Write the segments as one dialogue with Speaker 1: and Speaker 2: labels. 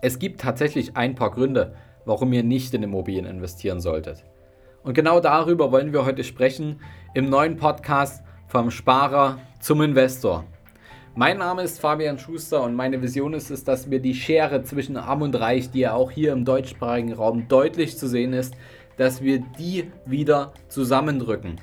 Speaker 1: Es gibt tatsächlich ein paar Gründe, warum ihr nicht in Immobilien investieren solltet. Und genau darüber wollen wir heute sprechen im neuen Podcast vom Sparer zum Investor. Mein Name ist Fabian Schuster und meine Vision ist es, dass wir die Schere zwischen Arm und Reich, die ja auch hier im deutschsprachigen Raum deutlich zu sehen ist, dass wir die wieder zusammendrücken.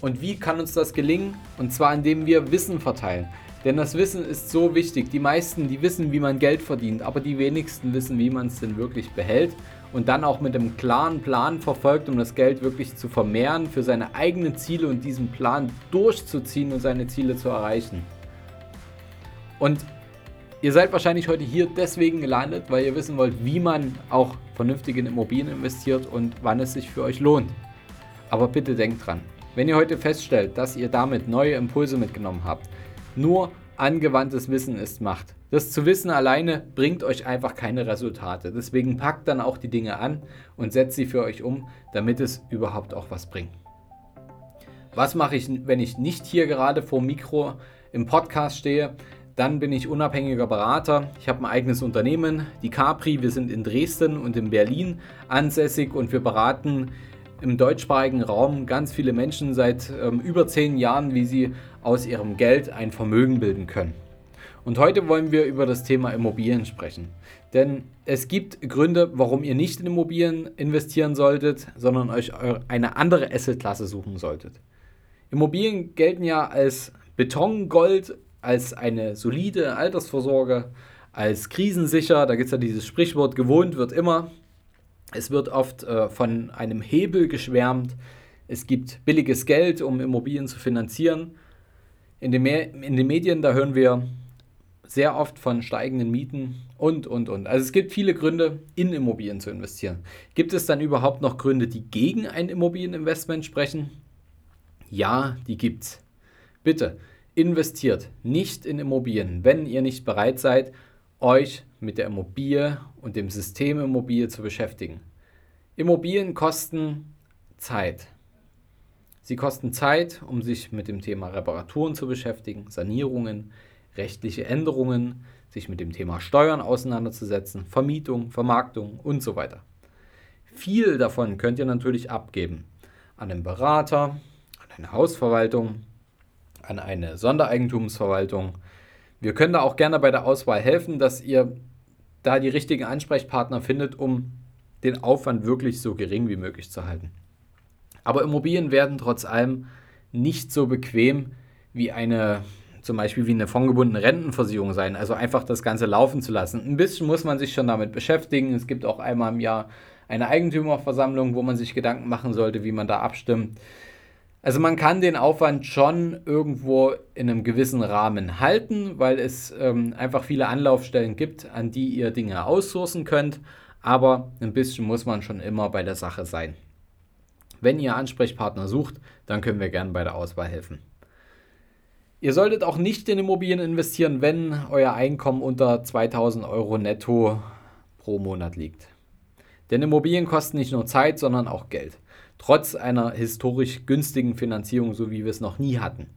Speaker 1: Und wie kann uns das gelingen? Und zwar indem wir Wissen verteilen. Denn das Wissen ist so wichtig. Die meisten, die wissen, wie man Geld verdient, aber die wenigsten wissen, wie man es denn wirklich behält und dann auch mit einem klaren Plan verfolgt, um das Geld wirklich zu vermehren, für seine eigenen Ziele und diesen Plan durchzuziehen und seine Ziele zu erreichen. Und ihr seid wahrscheinlich heute hier deswegen gelandet, weil ihr wissen wollt, wie man auch vernünftig in Immobilien investiert und wann es sich für euch lohnt. Aber bitte denkt dran, wenn ihr heute feststellt, dass ihr damit neue Impulse mitgenommen habt, nur angewandtes Wissen ist Macht. Das zu wissen alleine bringt euch einfach keine Resultate. Deswegen packt dann auch die Dinge an und setzt sie für euch um, damit es überhaupt auch was bringt. Was mache ich, wenn ich nicht hier gerade vor Mikro im Podcast stehe? Dann bin ich unabhängiger Berater. Ich habe ein eigenes Unternehmen, die Capri. Wir sind in Dresden und in Berlin ansässig und wir beraten im deutschsprachigen Raum ganz viele Menschen seit ähm, über zehn Jahren, wie sie aus ihrem Geld ein Vermögen bilden können. Und heute wollen wir über das Thema Immobilien sprechen. Denn es gibt Gründe, warum ihr nicht in Immobilien investieren solltet, sondern euch eine andere Assetklasse suchen solltet. Immobilien gelten ja als Betongold, als eine solide Altersvorsorge, als krisensicher. Da gibt es ja dieses Sprichwort, gewohnt wird immer. Es wird oft äh, von einem Hebel geschwärmt. Es gibt billiges Geld, um Immobilien zu finanzieren. In den, in den Medien, da hören wir sehr oft von steigenden Mieten und, und, und. Also es gibt viele Gründe, in Immobilien zu investieren. Gibt es dann überhaupt noch Gründe, die gegen ein Immobilieninvestment sprechen? Ja, die gibt's. Bitte investiert nicht in Immobilien, wenn ihr nicht bereit seid, euch mit der Immobilie und dem System Immobilie zu beschäftigen. Immobilien kosten Zeit. Sie kosten Zeit, um sich mit dem Thema Reparaturen zu beschäftigen, Sanierungen, rechtliche Änderungen, sich mit dem Thema Steuern auseinanderzusetzen, Vermietung, Vermarktung und so weiter. Viel davon könnt ihr natürlich abgeben an einen Berater, an eine Hausverwaltung, an eine Sondereigentumsverwaltung, wir können da auch gerne bei der Auswahl helfen, dass ihr da die richtigen Ansprechpartner findet, um den Aufwand wirklich so gering wie möglich zu halten. Aber Immobilien werden trotz allem nicht so bequem wie eine zum Beispiel wie eine fondgebundene Rentenversicherung sein, also einfach das Ganze laufen zu lassen. Ein bisschen muss man sich schon damit beschäftigen. Es gibt auch einmal im Jahr eine Eigentümerversammlung, wo man sich Gedanken machen sollte, wie man da abstimmt. Also man kann den Aufwand schon irgendwo in einem gewissen Rahmen halten, weil es ähm, einfach viele Anlaufstellen gibt, an die ihr Dinge aussourcen könnt. Aber ein bisschen muss man schon immer bei der Sache sein. Wenn ihr Ansprechpartner sucht, dann können wir gerne bei der Auswahl helfen. Ihr solltet auch nicht in Immobilien investieren, wenn euer Einkommen unter 2000 Euro netto pro Monat liegt. Denn Immobilien kosten nicht nur Zeit, sondern auch Geld trotz einer historisch günstigen Finanzierung, so wie wir es noch nie hatten.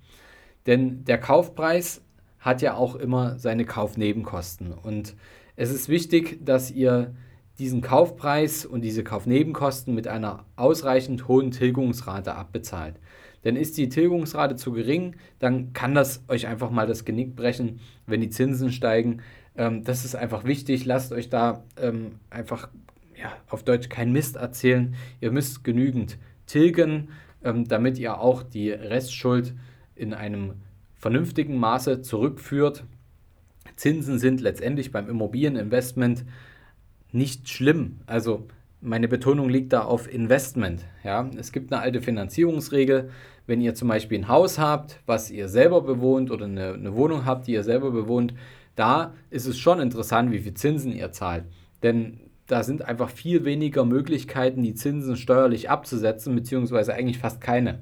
Speaker 1: Denn der Kaufpreis hat ja auch immer seine Kaufnebenkosten. Und es ist wichtig, dass ihr diesen Kaufpreis und diese Kaufnebenkosten mit einer ausreichend hohen Tilgungsrate abbezahlt. Denn ist die Tilgungsrate zu gering, dann kann das euch einfach mal das Genick brechen, wenn die Zinsen steigen. Ähm, das ist einfach wichtig. Lasst euch da ähm, einfach ja, auf Deutsch kein Mist erzählen. Ihr müsst genügend tilgen, ähm, damit ihr auch die Restschuld in einem vernünftigen Maße zurückführt. Zinsen sind letztendlich beim Immobilieninvestment nicht schlimm. Also meine Betonung liegt da auf Investment. Ja? Es gibt eine alte Finanzierungsregel. Wenn ihr zum Beispiel ein Haus habt, was ihr selber bewohnt oder eine, eine Wohnung habt, die ihr selber bewohnt, da ist es schon interessant, wie viel Zinsen ihr zahlt. Denn da sind einfach viel weniger Möglichkeiten, die Zinsen steuerlich abzusetzen, beziehungsweise eigentlich fast keine.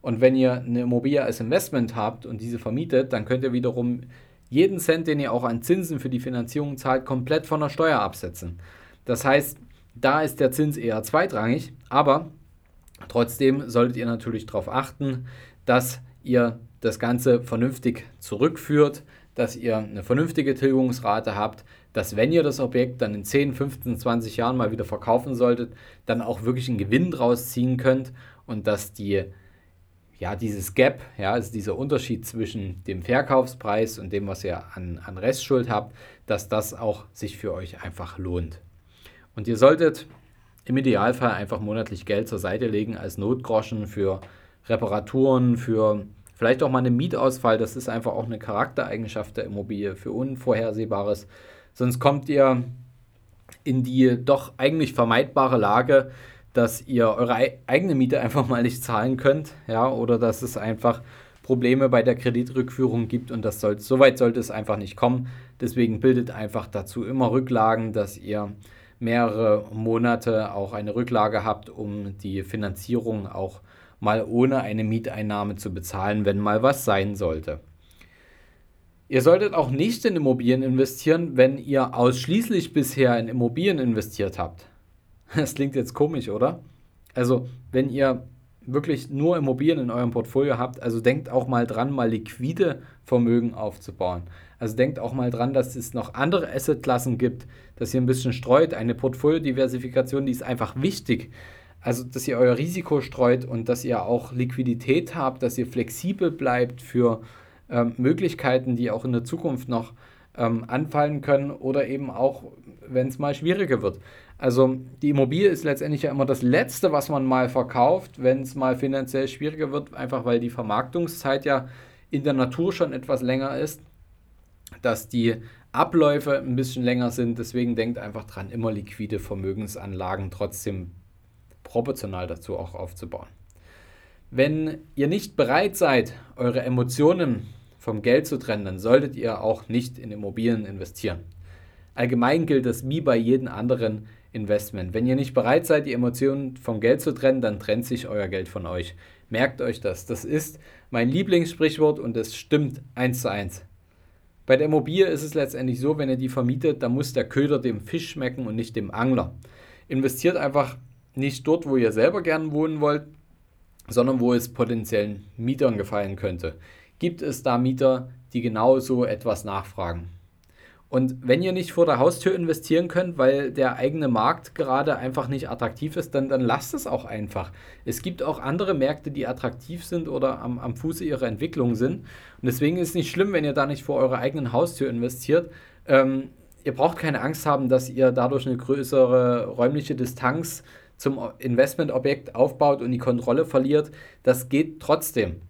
Speaker 1: Und wenn ihr eine Immobilie als Investment habt und diese vermietet, dann könnt ihr wiederum jeden Cent, den ihr auch an Zinsen für die Finanzierung zahlt, komplett von der Steuer absetzen. Das heißt, da ist der Zins eher zweitrangig, aber trotzdem solltet ihr natürlich darauf achten, dass ihr das Ganze vernünftig zurückführt, dass ihr eine vernünftige Tilgungsrate habt, dass wenn ihr das Objekt dann in 10, 15, 20 Jahren mal wieder verkaufen solltet, dann auch wirklich einen Gewinn draus ziehen könnt und dass die ja, dieses Gap, ja, also dieser Unterschied zwischen dem Verkaufspreis und dem, was ihr an, an Restschuld habt, dass das auch sich für euch einfach lohnt. Und ihr solltet im Idealfall einfach monatlich Geld zur Seite legen als Notgroschen für Reparaturen, für vielleicht auch mal einen Mietausfall. Das ist einfach auch eine Charaktereigenschaft der Immobilie für Unvorhersehbares. Sonst kommt ihr in die doch eigentlich vermeidbare Lage, dass ihr eure eigene Miete einfach mal nicht zahlen könnt, ja, oder dass es einfach Probleme bei der Kreditrückführung gibt und das soll, so weit sollte es einfach nicht kommen. Deswegen bildet einfach dazu immer Rücklagen, dass ihr mehrere Monate auch eine Rücklage habt, um die Finanzierung auch mal ohne eine Mieteinnahme zu bezahlen, wenn mal was sein sollte. Ihr solltet auch nicht in Immobilien investieren, wenn ihr ausschließlich bisher in Immobilien investiert habt. Das klingt jetzt komisch, oder? Also, wenn ihr wirklich nur Immobilien in eurem Portfolio habt, also denkt auch mal dran, mal liquide Vermögen aufzubauen. Also denkt auch mal dran, dass es noch andere Assetklassen gibt, dass ihr ein bisschen streut. Eine Portfoliodiversifikation, die ist einfach wichtig. Also, dass ihr euer Risiko streut und dass ihr auch Liquidität habt, dass ihr flexibel bleibt für ähm, Möglichkeiten, die auch in der Zukunft noch ähm, anfallen können oder eben auch, wenn es mal schwieriger wird. Also die Immobilie ist letztendlich ja immer das Letzte, was man mal verkauft, wenn es mal finanziell schwieriger wird, einfach weil die Vermarktungszeit ja in der Natur schon etwas länger ist, dass die Abläufe ein bisschen länger sind. Deswegen denkt einfach dran, immer liquide Vermögensanlagen trotzdem proportional dazu auch aufzubauen. Wenn ihr nicht bereit seid, eure Emotionen vom Geld zu trennen, dann solltet ihr auch nicht in Immobilien investieren. Allgemein gilt das wie bei jedem anderen Investment. Wenn ihr nicht bereit seid, die Emotionen vom Geld zu trennen, dann trennt sich euer Geld von euch. Merkt euch das. Das ist mein Lieblingssprichwort und es stimmt eins zu eins. Bei der Immobilie ist es letztendlich so, wenn ihr die vermietet, dann muss der Köder dem Fisch schmecken und nicht dem Angler. Investiert einfach nicht dort, wo ihr selber gern wohnen wollt, sondern wo es potenziellen Mietern gefallen könnte. Gibt es da Mieter, die genau so etwas nachfragen? Und wenn ihr nicht vor der Haustür investieren könnt, weil der eigene Markt gerade einfach nicht attraktiv ist, dann, dann lasst es auch einfach. Es gibt auch andere Märkte, die attraktiv sind oder am, am Fuße ihrer Entwicklung sind. Und deswegen ist es nicht schlimm, wenn ihr da nicht vor eurer eigenen Haustür investiert. Ähm, ihr braucht keine Angst haben, dass ihr dadurch eine größere räumliche Distanz zum Investmentobjekt aufbaut und die Kontrolle verliert. Das geht trotzdem.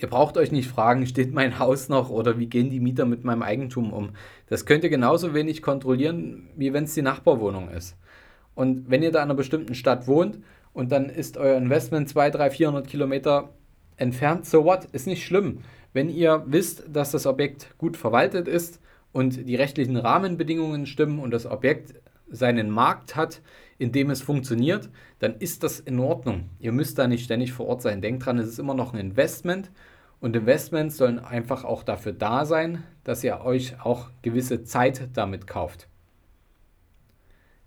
Speaker 1: Ihr braucht euch nicht fragen, steht mein Haus noch oder wie gehen die Mieter mit meinem Eigentum um. Das könnt ihr genauso wenig kontrollieren, wie wenn es die Nachbarwohnung ist. Und wenn ihr da in einer bestimmten Stadt wohnt und dann ist euer Investment 2, 3, 400 Kilometer entfernt, so what, ist nicht schlimm. Wenn ihr wisst, dass das Objekt gut verwaltet ist und die rechtlichen Rahmenbedingungen stimmen und das Objekt seinen Markt hat, in dem es funktioniert, dann ist das in Ordnung. Ihr müsst da nicht ständig vor Ort sein. Denkt dran, es ist immer noch ein Investment und Investments sollen einfach auch dafür da sein, dass ihr euch auch gewisse Zeit damit kauft.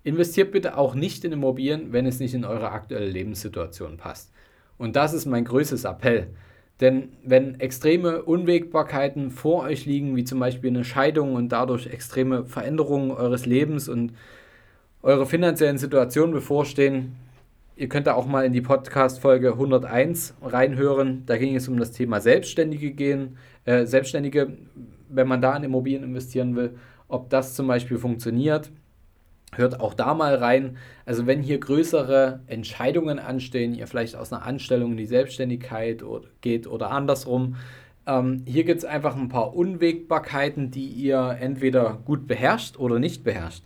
Speaker 1: Investiert bitte auch nicht in Immobilien, wenn es nicht in eure aktuelle Lebenssituation passt. Und das ist mein größtes Appell. Denn wenn extreme Unwägbarkeiten vor euch liegen, wie zum Beispiel eine Scheidung und dadurch extreme Veränderungen eures Lebens und eure finanziellen Situationen bevorstehen, ihr könnt da auch mal in die Podcast-Folge 101 reinhören. Da ging es um das Thema Selbstständige gehen, äh, Selbstständige, wenn man da in Immobilien investieren will, ob das zum Beispiel funktioniert. Hört auch da mal rein. Also wenn hier größere Entscheidungen anstehen, ihr vielleicht aus einer Anstellung in die Selbstständigkeit geht oder andersrum, ähm, hier gibt es einfach ein paar Unwägbarkeiten, die ihr entweder gut beherrscht oder nicht beherrscht.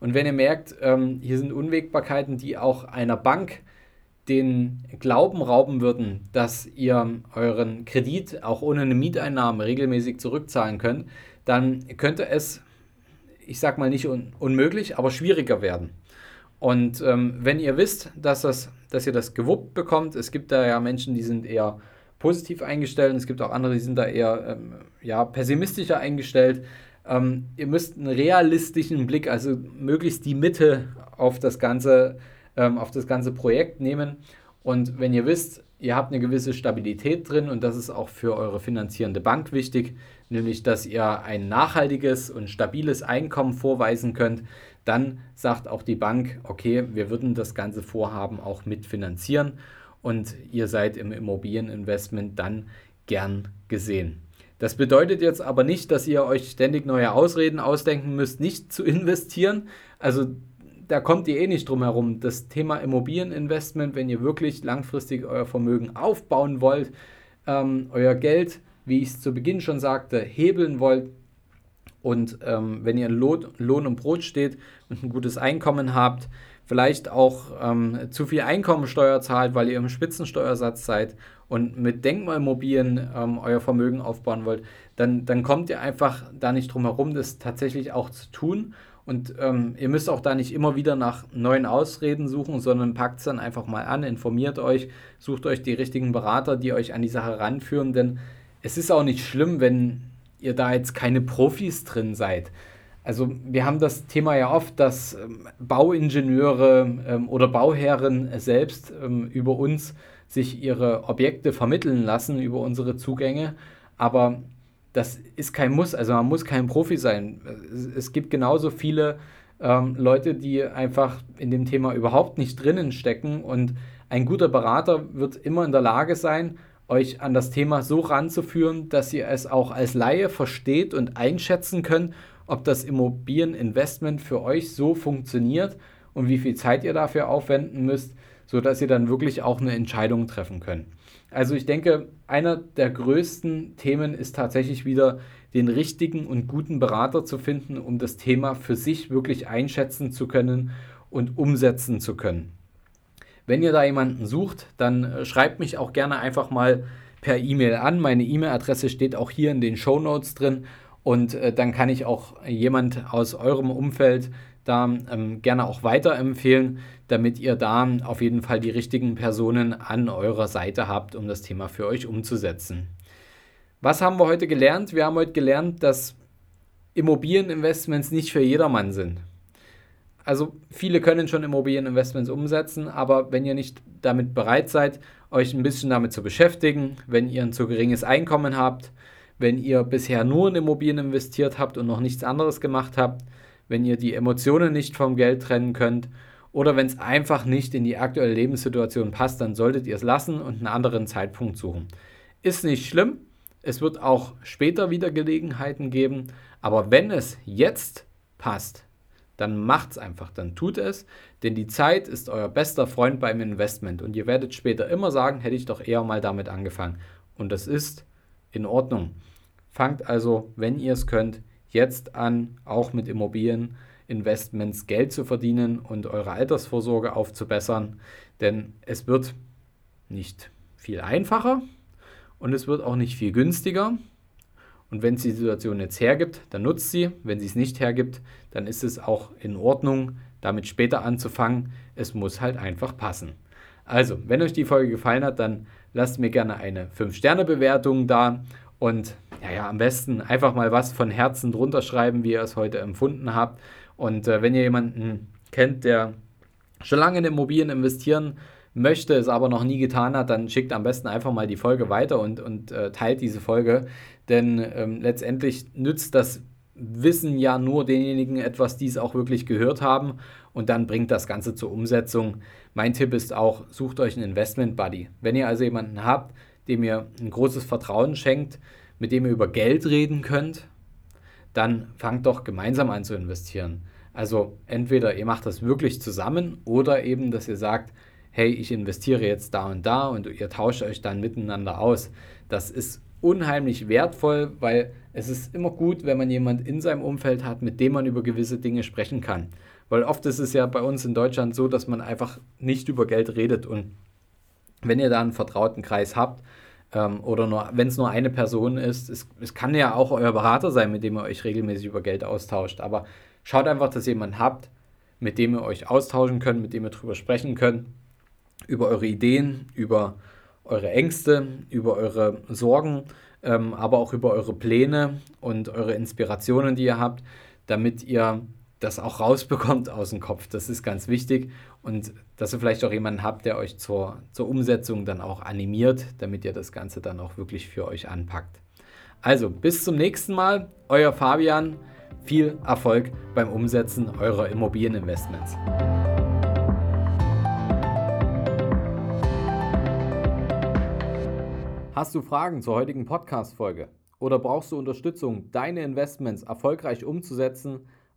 Speaker 1: Und wenn ihr merkt, ähm, hier sind Unwägbarkeiten, die auch einer Bank den Glauben rauben würden, dass ihr euren Kredit auch ohne eine Mieteinnahme regelmäßig zurückzahlen könnt, dann könnte es, ich sag mal nicht un unmöglich, aber schwieriger werden. Und ähm, wenn ihr wisst, dass, das, dass ihr das gewuppt bekommt, es gibt da ja Menschen, die sind eher positiv eingestellt, es gibt auch andere, die sind da eher ähm, ja, pessimistischer eingestellt. Ähm, ihr müsst einen realistischen Blick, also möglichst die Mitte auf das ganze, ähm, auf das ganze Projekt nehmen. Und wenn ihr wisst, ihr habt eine gewisse Stabilität drin und das ist auch für eure finanzierende Bank wichtig, nämlich dass ihr ein nachhaltiges und stabiles Einkommen vorweisen könnt, dann sagt auch die Bank, okay, wir würden das ganze Vorhaben auch mitfinanzieren und ihr seid im Immobilieninvestment dann gern gesehen. Das bedeutet jetzt aber nicht, dass ihr euch ständig neue Ausreden ausdenken müsst, nicht zu investieren. Also da kommt ihr eh nicht drum herum. Das Thema Immobilieninvestment, wenn ihr wirklich langfristig euer Vermögen aufbauen wollt, ähm, euer Geld, wie ich es zu Beginn schon sagte, hebeln wollt und ähm, wenn ihr in Lohn, und Brot steht und ein gutes Einkommen habt, vielleicht auch ähm, zu viel Einkommensteuer zahlt, weil ihr im Spitzensteuersatz seid und mit Denkmalmobilien ähm, euer Vermögen aufbauen wollt, dann, dann kommt ihr einfach da nicht drum herum, das tatsächlich auch zu tun. Und ähm, ihr müsst auch da nicht immer wieder nach neuen Ausreden suchen, sondern packt es dann einfach mal an, informiert euch, sucht euch die richtigen Berater, die euch an die Sache ranführen, denn es ist auch nicht schlimm, wenn ihr da jetzt keine Profis drin seid. Also wir haben das Thema ja oft, dass ähm, Bauingenieure ähm, oder Bauherren selbst ähm, über uns sich ihre Objekte vermitteln lassen, über unsere Zugänge. Aber das ist kein Muss, also man muss kein Profi sein. Es, gibt genauso viele ähm, Leute, die einfach in dem Thema überhaupt nicht drinnen stecken und ein guter Berater wird immer in der Lage sein, euch an das Thema so ranzuführen, dass ihr es auch als Laie versteht und einschätzen könnt ob das Immobilieninvestment für euch so funktioniert und wie viel Zeit ihr dafür aufwenden müsst, sodass ihr dann wirklich auch eine Entscheidung treffen könnt. Also ich denke, einer der größten Themen ist tatsächlich wieder den richtigen und guten Berater zu finden, um das Thema für sich wirklich einschätzen zu können und umsetzen zu können. Wenn ihr da jemanden sucht, dann äh, schreibt mich auch gerne einfach mal per E-Mail an. Meine E-Mail-Adresse steht auch hier in den Show Notes drin und äh, dann kann ich auch jemand aus eurem Umfeld da ähm, gerne auch weiterempfehlen, damit ihr da auf jeden Fall die richtigen Personen an eurer Seite habt, um das Thema für euch umzusetzen. Was haben wir heute gelernt? Wir haben heute gelernt, dass Immobilieninvestments nicht für jedermann sind. Also viele können schon Immobilieninvestments umsetzen, aber wenn ihr nicht damit bereit seid, euch ein bisschen damit zu beschäftigen, wenn ihr ein zu geringes Einkommen habt, wenn ihr bisher nur in Immobilien investiert habt und noch nichts anderes gemacht habt, wenn ihr die Emotionen nicht vom Geld trennen könnt oder wenn es einfach nicht in die aktuelle Lebenssituation passt, dann solltet ihr es lassen und einen anderen Zeitpunkt suchen. Ist nicht schlimm, es wird auch später wieder Gelegenheiten geben, aber wenn es jetzt passt, dann macht es einfach, dann tut es, denn die Zeit ist euer bester Freund beim Investment und ihr werdet später immer sagen, hätte ich doch eher mal damit angefangen. Und das ist in Ordnung. Fangt also, wenn ihr es könnt, jetzt an, auch mit Immobilieninvestments Geld zu verdienen und eure Altersvorsorge aufzubessern, denn es wird nicht viel einfacher und es wird auch nicht viel günstiger. Und wenn es die Situation jetzt hergibt, dann nutzt sie. Wenn sie es nicht hergibt, dann ist es auch in Ordnung, damit später anzufangen. Es muss halt einfach passen. Also, wenn euch die Folge gefallen hat, dann lasst mir gerne eine 5-Sterne-Bewertung da und ja, ja, am besten einfach mal was von Herzen drunter schreiben, wie ihr es heute empfunden habt. Und äh, wenn ihr jemanden kennt, der schon lange in Immobilien investieren möchte, es aber noch nie getan hat, dann schickt am besten einfach mal die Folge weiter und, und äh, teilt diese Folge. Denn ähm, letztendlich nützt das Wissen ja nur denjenigen etwas, die es auch wirklich gehört haben. Und dann bringt das Ganze zur Umsetzung. Mein Tipp ist auch, sucht euch einen Investment Buddy. Wenn ihr also jemanden habt, dem ihr ein großes Vertrauen schenkt, mit dem ihr über Geld reden könnt, dann fangt doch gemeinsam an zu investieren. Also entweder ihr macht das wirklich zusammen oder eben, dass ihr sagt, hey, ich investiere jetzt da und da und ihr tauscht euch dann miteinander aus. Das ist unheimlich wertvoll, weil es ist immer gut, wenn man jemand in seinem Umfeld hat, mit dem man über gewisse Dinge sprechen kann. Weil oft ist es ja bei uns in Deutschland so, dass man einfach nicht über Geld redet und wenn ihr da einen vertrauten Kreis habt ähm, oder wenn es nur eine Person ist, es, es kann ja auch euer Berater sein, mit dem ihr euch regelmäßig über Geld austauscht, aber schaut einfach, dass ihr jemanden habt, mit dem ihr euch austauschen könnt, mit dem ihr drüber sprechen könnt, über eure Ideen, über eure Ängste, über eure Sorgen, ähm, aber auch über eure Pläne und eure Inspirationen, die ihr habt, damit ihr das auch rausbekommt aus dem Kopf. Das ist ganz wichtig. Und dass ihr vielleicht auch jemanden habt, der euch zur, zur Umsetzung dann auch animiert, damit ihr das Ganze dann auch wirklich für euch anpackt. Also bis zum nächsten Mal, euer Fabian. Viel Erfolg beim Umsetzen eurer Immobilieninvestments. Hast du Fragen zur heutigen Podcast-Folge oder brauchst du Unterstützung, deine Investments erfolgreich umzusetzen,